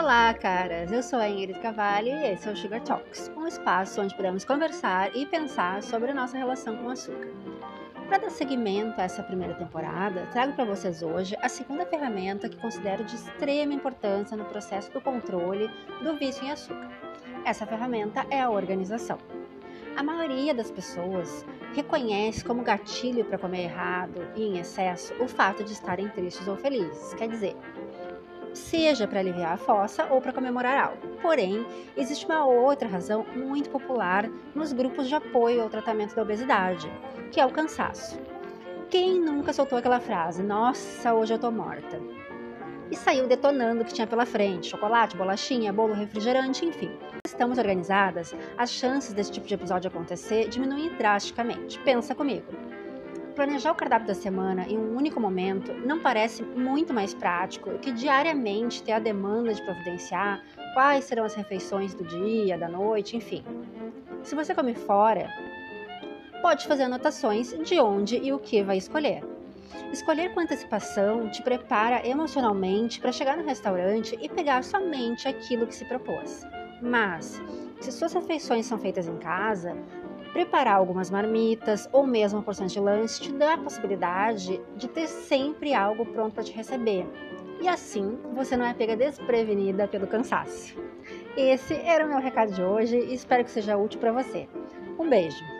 Olá, caras! Eu sou a Ingrid Cavalli e esse é o Sugar Talks, um espaço onde podemos conversar e pensar sobre a nossa relação com o açúcar. Para dar seguimento a essa primeira temporada, trago para vocês hoje a segunda ferramenta que considero de extrema importância no processo do controle do vício em açúcar. Essa ferramenta é a organização. A maioria das pessoas reconhece como gatilho para comer errado e em excesso o fato de estarem tristes ou felizes. Quer dizer, seja para aliviar a fossa ou para comemorar algo. Porém, existe uma outra razão muito popular nos grupos de apoio ao tratamento da obesidade, que é o cansaço. Quem nunca soltou aquela frase: Nossa, hoje eu tô morta? E saiu detonando o que tinha pela frente: chocolate, bolachinha, bolo, refrigerante, enfim. Estamos organizadas, as chances desse tipo de episódio acontecer diminuem drasticamente. Pensa comigo planejar o cardápio da semana em um único momento não parece muito mais prático que diariamente ter a demanda de providenciar quais serão as refeições do dia, da noite, enfim. Se você come fora, pode fazer anotações de onde e o que vai escolher. Escolher com antecipação te prepara emocionalmente para chegar no restaurante e pegar somente aquilo que se propôs. Mas, se suas refeições são feitas em casa, Preparar algumas marmitas ou mesmo porções de lanche te dá a possibilidade de ter sempre algo pronto para te receber. E assim você não é pega desprevenida pelo cansaço. Esse era o meu recado de hoje e espero que seja útil para você. Um beijo!